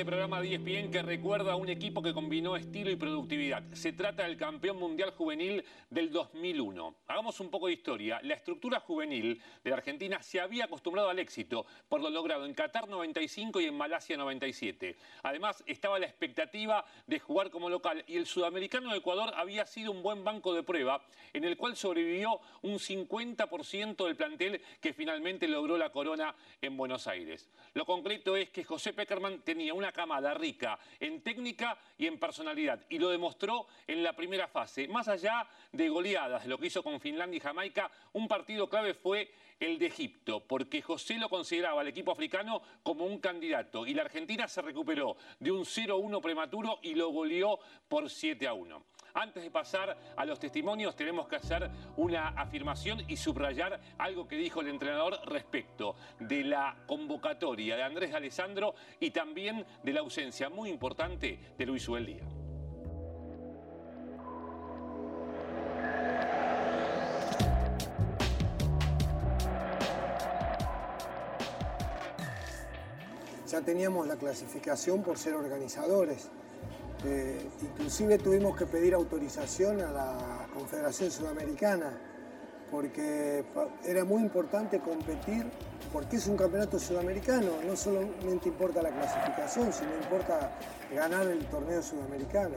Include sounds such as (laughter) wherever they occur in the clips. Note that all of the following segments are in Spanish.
este programa de ESPN que recuerda a un equipo que combinó estilo y productividad. Se trata del campeón mundial juvenil del 2001. Hagamos un poco de historia. La estructura juvenil de la Argentina se había acostumbrado al éxito por lo logrado en Qatar 95 y en Malasia 97. Además, estaba la expectativa de jugar como local y el sudamericano de Ecuador había sido un buen banco de prueba en el cual sobrevivió un 50% del plantel que finalmente logró la corona en Buenos Aires. Lo concreto es que José Peckerman tenía una camada rica en técnica y en personalidad y lo demostró en la primera fase. Más allá de goleadas, lo que hizo con Finlandia y Jamaica, un partido clave fue el de Egipto, porque José lo consideraba al equipo africano como un candidato y la Argentina se recuperó de un 0-1 prematuro y lo goleó por 7-1. Antes de pasar a los testimonios, tenemos que hacer una afirmación y subrayar algo que dijo el entrenador respecto de la convocatoria de Andrés Alessandro y también de la ausencia muy importante de Luis Ubeldía. Ya teníamos la clasificación por ser organizadores eh, inclusive tuvimos que pedir autorización a la Confederación Sudamericana porque era muy importante competir porque es un campeonato sudamericano, no solamente importa la clasificación, sino importa ganar el torneo sudamericano.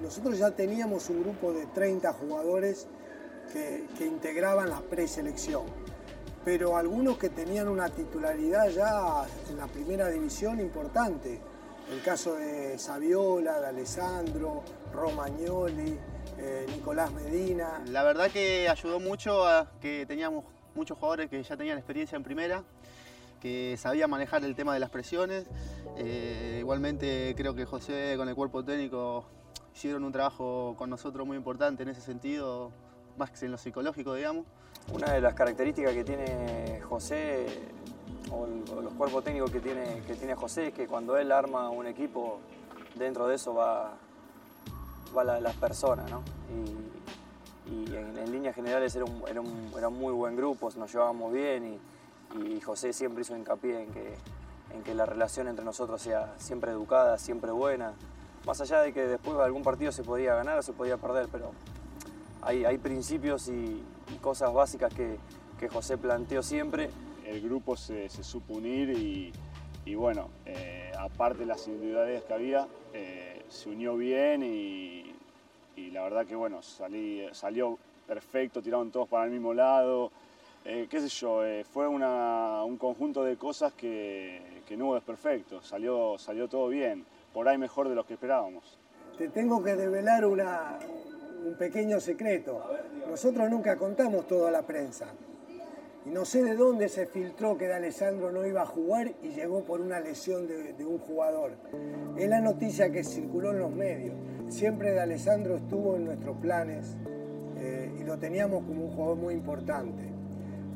Nosotros ya teníamos un grupo de 30 jugadores que, que integraban la preselección, pero algunos que tenían una titularidad ya en la primera división importante el caso de Saviola, de Alessandro, Romagnoli, eh, Nicolás Medina. La verdad que ayudó mucho a que teníamos muchos jugadores que ya tenían experiencia en primera, que sabían manejar el tema de las presiones. Eh, igualmente creo que José con el cuerpo técnico hicieron un trabajo con nosotros muy importante en ese sentido, más que en lo psicológico, digamos. Una de las características que tiene José o, los cuerpos técnicos que tiene, que tiene José es que cuando él arma un equipo, dentro de eso va, va las personas, ¿no? Y, en, líneas generales era muy buen grupo, nos llevábamos bien y, José siempre hizo hincapié en que, en que la relación entre nosotros sea siempre educada, siempre buena. Más allá de que después algún partido se podía ganar o se podía perder, pero hay, hay principios y, cosas básicas que, que José planteó siempre el grupo se, supo unir y, bueno, eh, aparte de las individualidades que había, eh, se unió bien y, la verdad que bueno, salió perfecto, tiraron todos para el mismo lado. Eh, qué sé yo, fue un conjunto de cosas que, no es perfecto, salió, salió todo bien, por ahí mejor de lo que esperábamos. Te tengo que develar un pequeño secreto. Nosotros nunca contamos todo a la prensa. Y no sé de dónde se filtró que de Alessandro no iba a jugar y llegó por una lesión de, un jugador. Es la noticia que circuló en los medios. Siempre de Alessandro estuvo en nuestros planes eh, y lo teníamos como un jugador muy importante.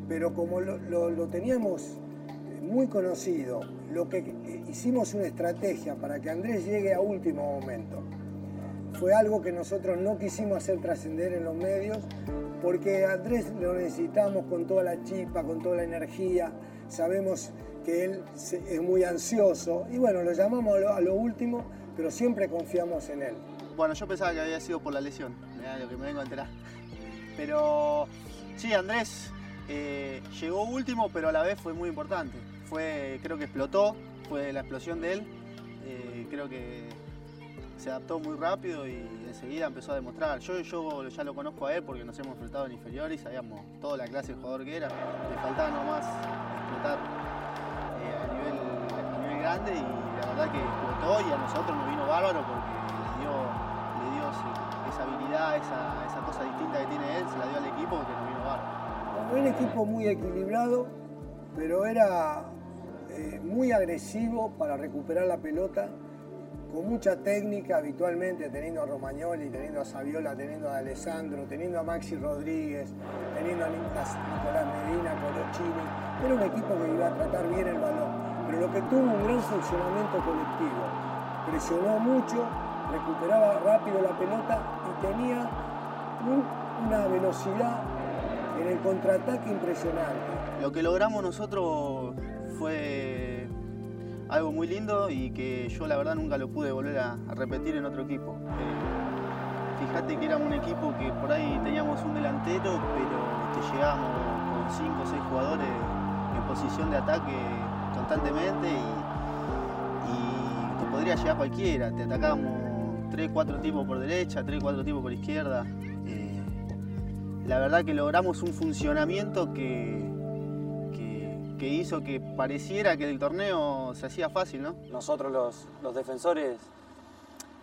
Pero como lo, teníamos muy conocido, lo que eh, hicimos una estrategia para que Andrés llegue a último momento. Fue algo que nosotros no quisimos hacer trascender en los medios porque Andrés lo necesitamos con toda la chispa, con toda la energía, sabemos que él es muy ansioso y bueno, lo llamamos a lo, último, pero siempre confiamos en él. Bueno, yo pensaba que había sido por la lesión, lo que me vengo a enterar. Pero sí, Andrés eh, llegó último, pero a la vez fue muy importante. Fue, creo que explotó, fue la explosión de él. Eh, creo que se adaptó muy rápido y enseguida empezó a demostrar. Yo, yo ya lo conozco a él porque nos hemos enfrentado en inferiores, sabíamos toda la clase de jugador que era. Le faltaba nomás explotar eh, a, nivel, grande y la verdad que explotó y a nosotros nos vino bárbaro porque le dio, esa habilidad, esa, cosa distinta que tiene él, se la dio al equipo que nos vino bárbaro. Un equipo muy equilibrado, pero era eh, muy agresivo para recuperar la pelota con mucha técnica habitualmente, teniendo a Romagnoli, teniendo a Saviola, teniendo a Alessandro, teniendo a Maxi Rodríguez, teniendo a Nicolás Medina, Colochini. Era un equipo que iba a tratar bien el balón, pero lo que tuvo un gran funcionamiento colectivo. Presionó mucho, recuperaba rápido la pelota y tenía una velocidad en el contraataque impresionante. Lo que logramos nosotros fue algo muy lindo y que yo la verdad nunca lo pude volver a, repetir en otro equipo. Eh, fíjate que era un equipo que por ahí teníamos un delantero, pero que llegábamos con 5 o 6 jugadores en posición de ataque constantemente y, y te podría llegar cualquiera. Te atacábamos 3, 4 tipos por derecha, 3, 4 tipos por izquierda. Eh, la verdad que logramos un funcionamiento que, que, hizo que pareciera que el torneo se hacía fácil, ¿no? Nosotros los, los defensores,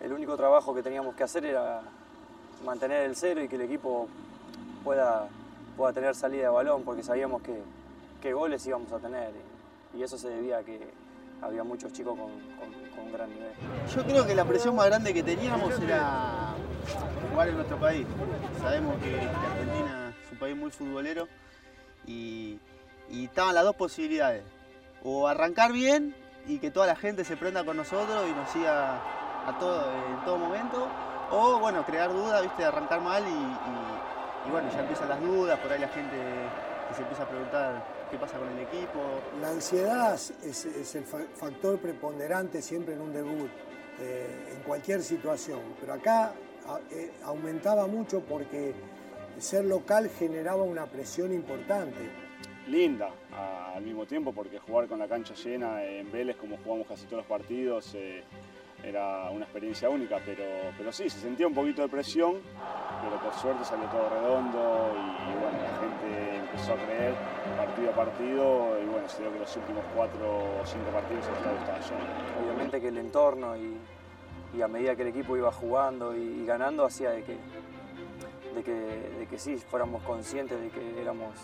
el único trabajo que teníamos que hacer era mantener el cero y que el equipo pueda, pueda tener salida de balón, porque sabíamos que, qué goles íbamos a tener. Y eso se debía a que había muchos chicos con, con, gran nivel. Yo creo que la presión más grande que teníamos era jugar en nuestro país. Sabemos que, Argentina es un país muy futbolero y, estaban las dos posibilidades. O arrancar bien y que toda la gente se prenda con nosotros y nos siga a todo, en todo momento. O bueno, crear dudas, viste, arrancar mal y, y bueno, ya empiezan las dudas, por ahí la gente se empieza a preguntar qué pasa con el equipo. La ansiedad es, el factor preponderante siempre en un debut, eh, en cualquier situación, pero acá eh, aumentaba mucho porque ser local generaba una presión importante. Linda al mismo tiempo porque jugar con la cancha llena en Vélez como jugamos casi todos los partidos eh, era una experiencia única, pero, pero sí, se sentía un poquito de presión, pero por suerte salió todo redondo y, bueno, la gente empezó a creer partido a partido y bueno, se dio que los últimos cuatro o cinco partidos el estadio estaba lleno. Obviamente que el entorno y, a medida que el equipo iba jugando y, ganando hacía de que, de que, de que sí fuéramos conscientes de que éramos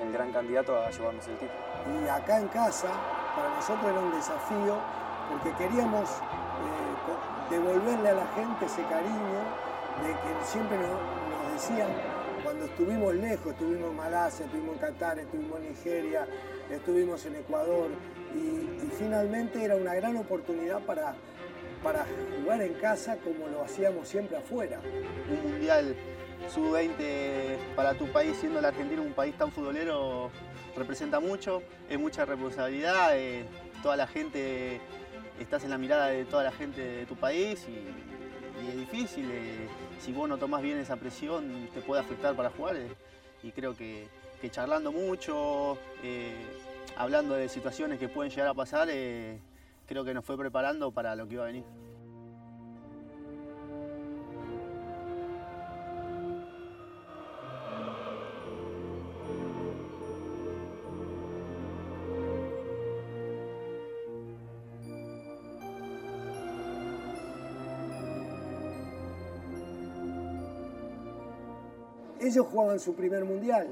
el gran candidato a llevarnos el título. Y acá en casa, para nosotros era un desafío porque queríamos eh, devolverle a la gente ese cariño de que siempre nos, decían cuando estuvimos lejos, estuvimos en Malasia, estuvimos en Qatar, estuvimos en Nigeria, estuvimos en Ecuador y, finalmente era una gran oportunidad para, para jugar en casa como lo hacíamos siempre afuera. Un mundial sub-20 para tu país, siendo la Argentina un país tan futbolero, representa mucho, es mucha responsabilidad, eh, toda la gente estás en la mirada de toda la gente de tu país y, es difícil. Eh, si vos no tomás bien esa presión, te puede afectar para jugar. Eh, y creo que, charlando mucho, hablando de situaciones que pueden llegar a pasar, creo que nos fue preparando para lo que iba a venir. ellos jugaban su primer mundial,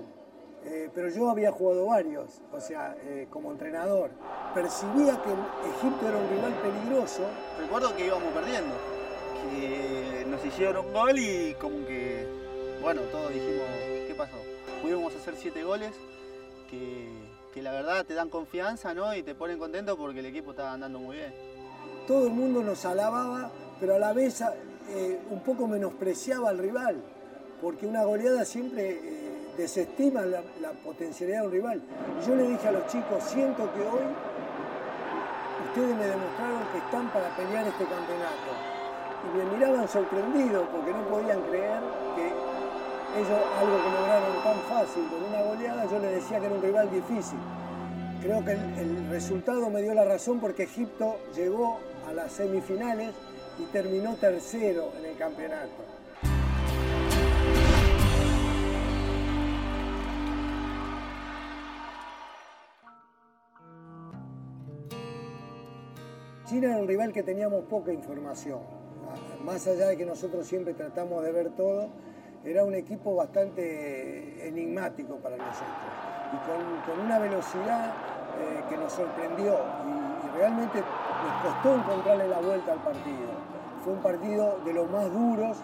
eh, pero yo había jugado varios, o sea, eh, como entrenador. Percibía que Egipto era un rival peligroso. Recuerdo que íbamos perdiendo, que nos hicieron un gol y como que, bueno, todos dijimos, ¿qué pasó? Pudimos hacer siete goles que, la verdad te dan confianza ¿no? y te ponen contento porque el equipo estaba andando muy bien. Todo el mundo nos alababa, pero a la vez eh, un poco menospreciaba al rival porque una goleada siempre eh, desestima la, potencialidad de un rival. Y yo le dije a los chicos, siento que hoy ustedes me demostraron que están para pelear este campeonato. Y me miraban sorprendidos porque no podían creer que ellos algo que lograron tan fácil con una goleada, yo les decía que era un rival difícil. Creo que el resultado me dio la razón porque Egipto llegó a las semifinales y terminó tercero en el campeonato. Era un rival que teníamos poca información. Más allá de que nosotros siempre tratamos de ver todo, era un equipo bastante enigmático para nosotros y con, una velocidad eh, que nos sorprendió y, realmente nos costó encontrarle la vuelta al partido. Fue un partido de los más duros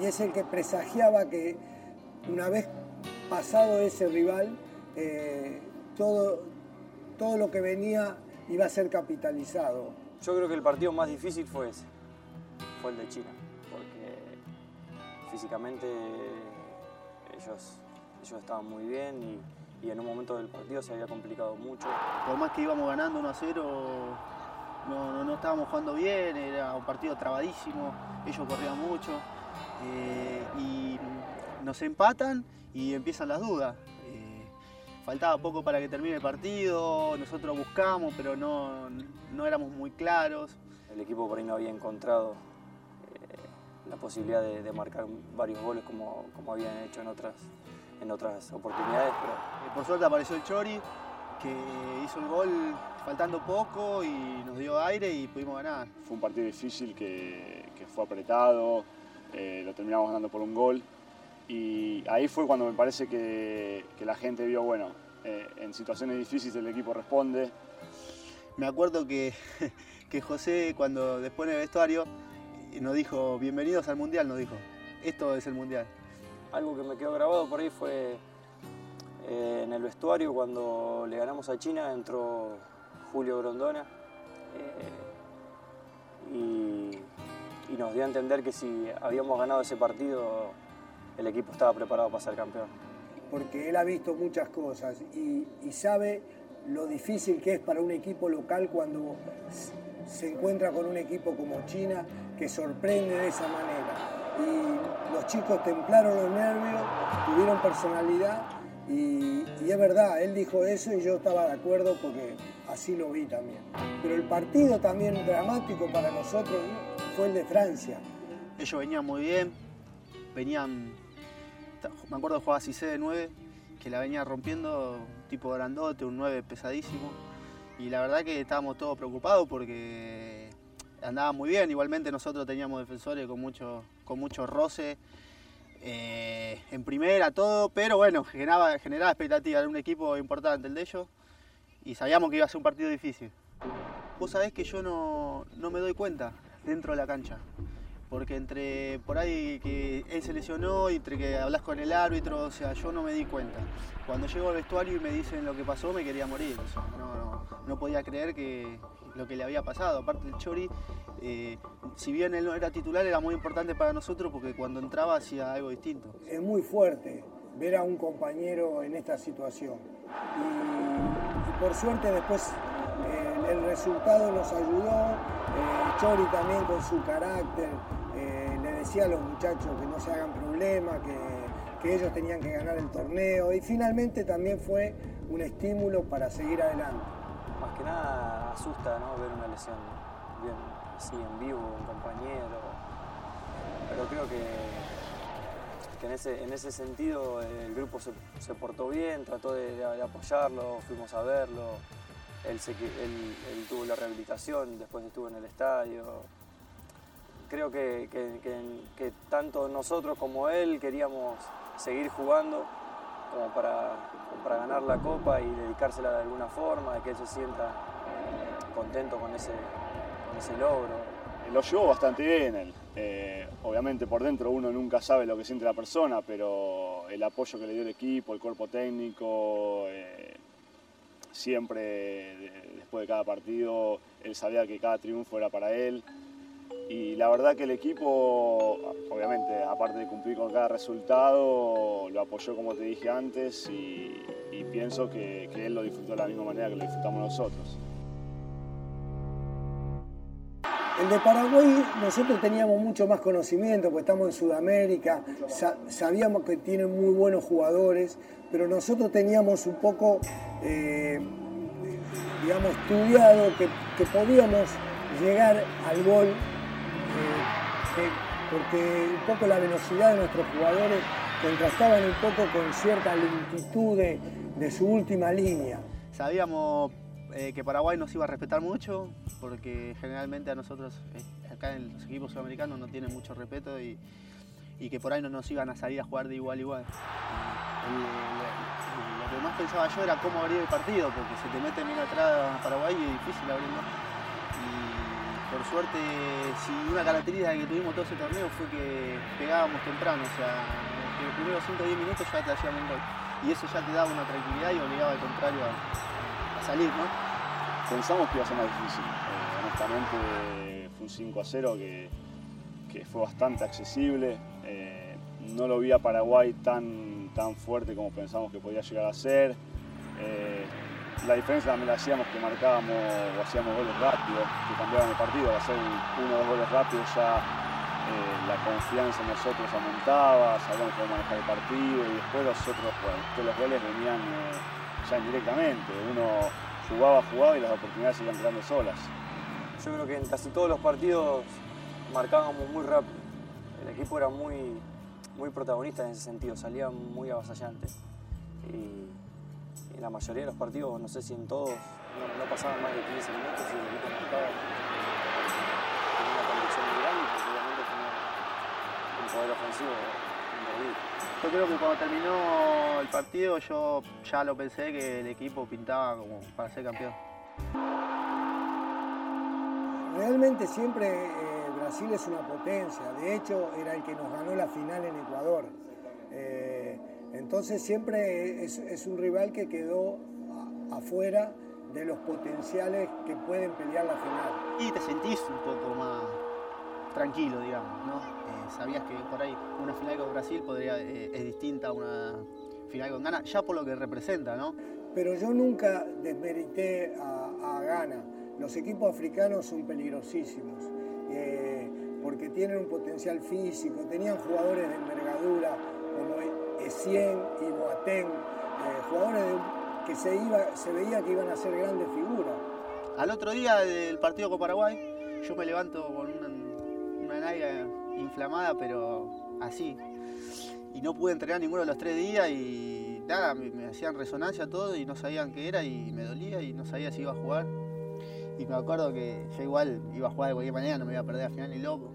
y, es el que presagiaba que una vez pasado ese rival, eh, todo, todo lo que venía iba a ser capitalizado. Yo creo que el partido más difícil fue ese, fue el de China, porque físicamente ellos, ellos estaban muy bien y, y en un momento del partido se había complicado mucho. Por más que íbamos ganando 1 a 0, no, no, estábamos jugando bien, era un partido trabadísimo, ellos corrían mucho eh, y nos empatan y empiezan las dudas. Faltaba poco para que termine el partido, nosotros buscamos, pero no, no éramos muy claros. El equipo por ahí no había encontrado eh, la posibilidad de, marcar varios goles como, como habían hecho en otras, en otras oportunidades. Pero... Eh, por suerte apareció el Chori, que hizo el gol faltando poco y nos dio aire y pudimos ganar. Fue un partido difícil que, fue apretado, eh, lo terminamos ganando por un gol. Y ahí fue cuando me parece que, la gente vio, bueno, eh, en situaciones difíciles el equipo responde. Me acuerdo que, (laughs) que José, cuando después en el vestuario, nos dijo, bienvenidos al Mundial, nos dijo, esto es el Mundial algo que me quedó grabado por ahí fue eh, en el vestuario cuando le ganamos a China, entró Julio Grondona eh, y, nos dio a entender que si habíamos ganado ese partido, el equipo estaba preparado para ser campeón. Porque él ha visto muchas cosas y, y sabe lo difícil que es para un equipo local cuando se encuentra con un equipo como China que sorprende de esa manera y los chicos templaron los nervios, tuvieron personalidad y, es verdad, él dijo eso y yo estaba de acuerdo porque así lo vi también. Pero el partido también dramático para nosotros fue el de Francia. Ellos venían muy bien, venían, me acuerdo jugar así de 9, que la venía rompiendo, tipo grandote, un 9 pesadísimo. Y la verdad que estábamos todos preocupados porque andaba muy bien. Igualmente nosotros teníamos defensores con mucho, con mucho roce. Eh, en primera, todo, pero bueno, generaba, generaba expectativa, era un equipo importante el de ellos y sabíamos que iba a ser un partido difícil. Vos sabés que yo no, no me doy cuenta dentro de la cancha, porque entre por ahí que él se lesionó entre que hablas con el árbitro, o sea, yo no me di cuenta. Cuando llego al vestuario y me dicen lo que pasó, me quería morir, no, no, no podía creer que, lo que le había pasado. Aparte el Chori, eh, si bien él no era titular, era muy importante para nosotros porque cuando entraba hacía algo distinto. Es muy fuerte ver a un compañero en esta situación. Y, por suerte después eh, el resultado nos ayudó. Eh, Chori también con su carácter decía a los muchachos que no se hagan problemas, que, ellos tenían que ganar el torneo y finalmente también fue un estímulo para seguir adelante más que nada asusta ¿no? ver una lesión bien así en vivo, un compañero. Pero creo que, que en, ese, en ese sentido el grupo se, portó bien, trató de, apoyarlo, fuimos a verlo. Él, él, tuvo la rehabilitación, después estuvo en el estadio. Creo que, que, tanto nosotros como él queríamos seguir jugando como para, para ganar la copa y dedicársela de alguna forma, de que él se sienta contento con ese, con ese logro. Lo llevó bastante bien él. Eh, obviamente por dentro uno nunca sabe lo que siente la persona, pero el apoyo que le dio el equipo, el cuerpo técnico, eh, siempre después de cada partido, él sabía que cada triunfo era para él. Y la verdad que el equipo, obviamente, aparte de cumplir con cada resultado, lo apoyó como te dije antes y, pienso que, él lo disfrutó de la misma manera que lo disfrutamos nosotros. El de Paraguay nosotros teníamos mucho más conocimiento, porque estamos en Sudamérica, sabíamos que tienen muy buenos jugadores, pero nosotros teníamos un poco, eh, digamos, estudiado que, que podíamos llegar al gol porque un poco la velocidad de nuestros jugadores contrastaban un poco con cierta lentitud de, su última línea. Sabíamos eh, que Paraguay nos iba a respetar mucho, porque generalmente a nosotros eh, acá en los equipos sudamericanos no tienen mucho respeto y, que por ahí no nos iban a salir a jugar de igual a igual. lo que más pensaba yo era cómo abrir el partido, porque se te mete bien atrás Paraguay y es difícil abrirlo por suerte, si una característica que tuvimos todo ese torneo fue que pegábamos temprano, o sea, en los primeros 5 o 10 minutos ya te hacíamos un gol. Y eso ya te daba una tranquilidad y obligaba al contrario a, salir, ¿no? Pensamos que iba a ser más difícil. Eh, honestamente, fue un 5 a 0 que, fue bastante accesible. Eh, no lo vi a Paraguay tan, tan fuerte como pensamos que podía llegar a ser. Eh, la diferencia también la hacíamos que marcábamos o hacíamos goles rápidos, que cambiaban el partido, al hacer uno o dos goles rápidos ya eh, la confianza en nosotros aumentaba, sabíamos cómo manejar el partido y después los otros, bueno, los goles venían eh, ya indirectamente, uno jugaba, jugaba y las oportunidades iban quedando solas. Yo creo que en casi todos los partidos marcábamos muy rápido. El equipo era muy, muy protagonista en ese sentido, salía muy avasallante. En la mayoría de los partidos, no sé si en todos, no, pasaban más de 15 minutos y el equipo marcaba con una convicción muy grande porque obviamente tenía un poder ofensivo. Yo creo que cuando terminó el partido yo ya lo pensé que el equipo pintaba como para ser campeón. Realmente siempre eh, Brasil es una potencia, de hecho era el que nos ganó la final en Ecuador. Eh, entonces siempre es, un rival que quedó afuera de los potenciales que pueden pelear la final. Y te sentís un poco más tranquilo, digamos, ¿no? Eh, sabías que por ahí una final con Brasil podría, eh, es distinta a una final con Ghana, ya por lo que representa, ¿no? Pero yo nunca desmerité a, a Ghana. Los equipos africanos son peligrosísimos. Eh, porque tienen un potencial físico, tenían jugadores de envergadura Essien y Boateng, eh, jugadores que se, iba, veía que iban a ser grandes figuras. Al otro día del partido con Paraguay, yo me levanto con una, una inflamada, pero así. Y no pude entrenar ninguno de los tres días y nada, me, me hacían resonancia todo y no sabían qué era y me dolía y no sabía si iba a jugar. Y me acuerdo que yo igual iba a jugar de cualquier manera, no me iba a perder al final ni loco.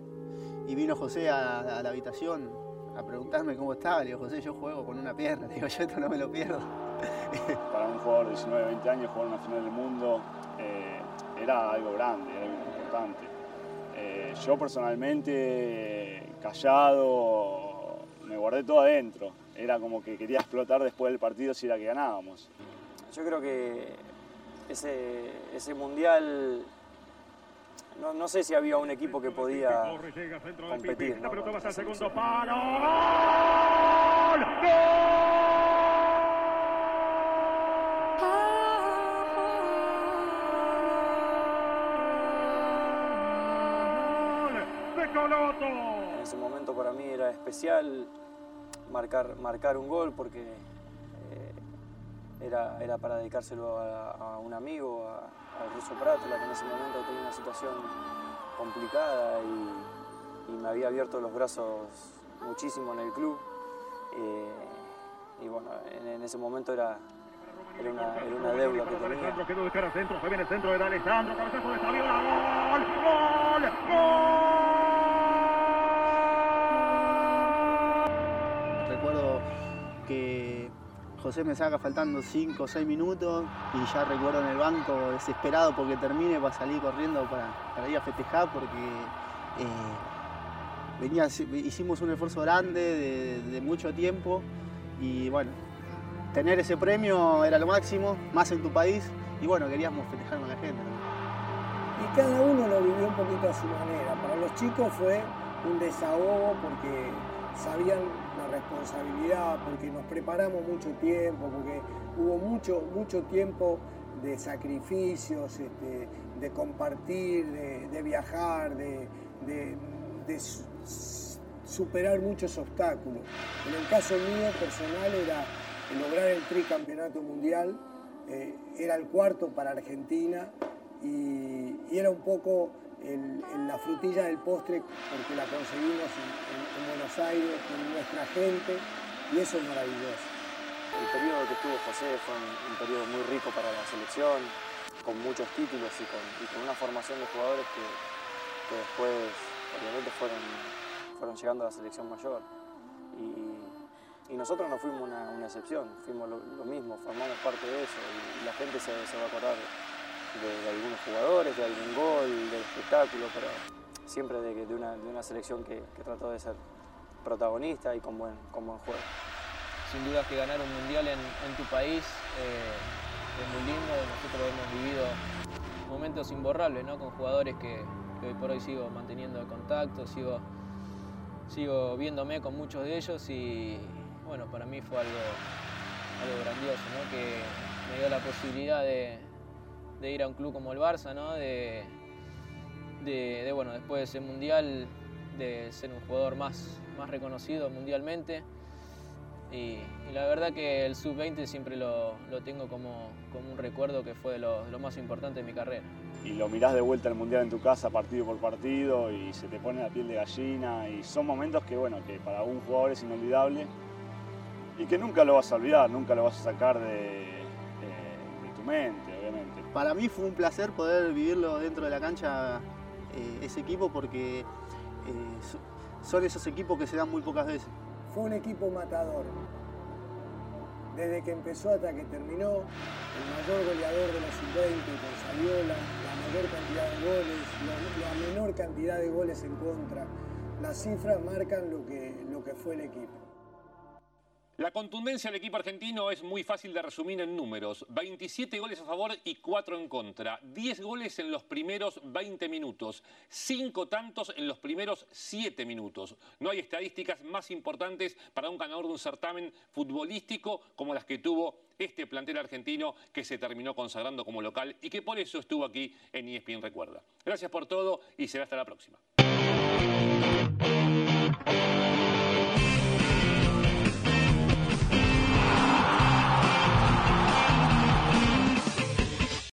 Y vino José a, la habitación a preguntarme cómo estaba. Le digo, José, yo juego con una pierna. Le (laughs) digo, yo esto no me lo pierdo. (laughs) Para un jugador de 19, 20 años jugar una final del mundo eh, era algo grande, era algo importante. Eh, yo personalmente, callado, me guardé todo adentro. Era como que quería (laughs) explotar después del partido si era que ganábamos. Yo creo que ese, ese mundial no, no, sé si había un equipo que podía competir. La pelota va al segundo palo. ¡Gol! En ese momento para mí era especial marcar, marcar un gol porque era, era para dedicárselo a, un amigo, a, Russo Pratola, que en ese momento tenía una situación complicada y, me había abierto los brazos muchísimo en el club. Eh, y bueno, en, ese momento era, era una, deuda que tenía. Al. Recuerdo que José me saca faltando 5 o 6 minutos y ya recuerdo en el banco desesperado porque termine para salir corriendo para, ir a festejar porque eh, hicimos un esfuerzo grande de, mucho tiempo y bueno, tener ese premio era lo máximo, más en tu país y bueno, queríamos festejar con la gente. Y cada uno lo vivió un poquito a su manera. Para los chicos fue un desahogo porque sabían responsabilidad, porque nos preparamos mucho tiempo, porque hubo mucho, mucho tiempo de sacrificios, este, de compartir, de, viajar, de, superar muchos obstáculos. En el caso mío personal era lograr el tricampeonato mundial, eh, era el cuarto para Argentina y era un poco en la frutilla del postre porque la conseguimos en, Buenos Aires con nuestra gente y eso es maravilloso. El periodo que estuvo José fue un, periodo muy rico para la selección, con muchos títulos y con, una formación de jugadores que, después obviamente fueron, fueron llegando a la selección mayor. Y, nosotros no fuimos una, excepción, fuimos lo, mismo, formamos parte de eso y la gente se, se va a acordar de, algunos jugadores, de algún gol, del espectáculo, pero siempre de, una, selección que, trató de ser protagonista y con buen, con buen juego. Sin duda que ganar un mundial en, tu país eh, es muy lindo, nosotros hemos vivido momentos imborrables ¿no? con jugadores que, hoy por hoy sigo manteniendo contacto, sigo, sigo viéndome con muchos de ellos y bueno, para mí fue algo, algo grandioso, ¿no? que me dio la posibilidad de, ir a un club como el Barça, ¿no? de, de, bueno, después de ese mundial, de ser un jugador más, más reconocido mundialmente. Y, la verdad que el sub-20 siempre lo, tengo como, como, un recuerdo que fue lo, lo, más importante de mi carrera. Y lo mirás de vuelta al Mundial en tu casa partido por partido y se te pone la piel de gallina y son momentos que, bueno, que para un jugador es inolvidable y que nunca lo vas a olvidar, nunca lo vas a sacar de, tu mente. Para mí fue un placer poder vivirlo dentro de la cancha, eh, ese equipo, porque eh, son esos equipos que se dan muy pocas veces. Fue un equipo matador. Desde que empezó hasta que terminó, el mayor goleador de la sub-20 con Saviola, la mayor cantidad de goles, la, menor cantidad de goles en contra. Las cifras marcan lo que, lo que fue el equipo. La contundencia del equipo argentino es muy fácil de resumir en números. 27 goles a favor y 4 en contra. 10 goles en los primeros 20 minutos. 5 tantos en los primeros 7 minutos. No hay estadísticas más importantes para un ganador de un certamen futbolístico como las que tuvo este plantel argentino que se terminó consagrando como local y que por eso estuvo aquí en ESPN Recuerda. Gracias por todo y será hasta la próxima.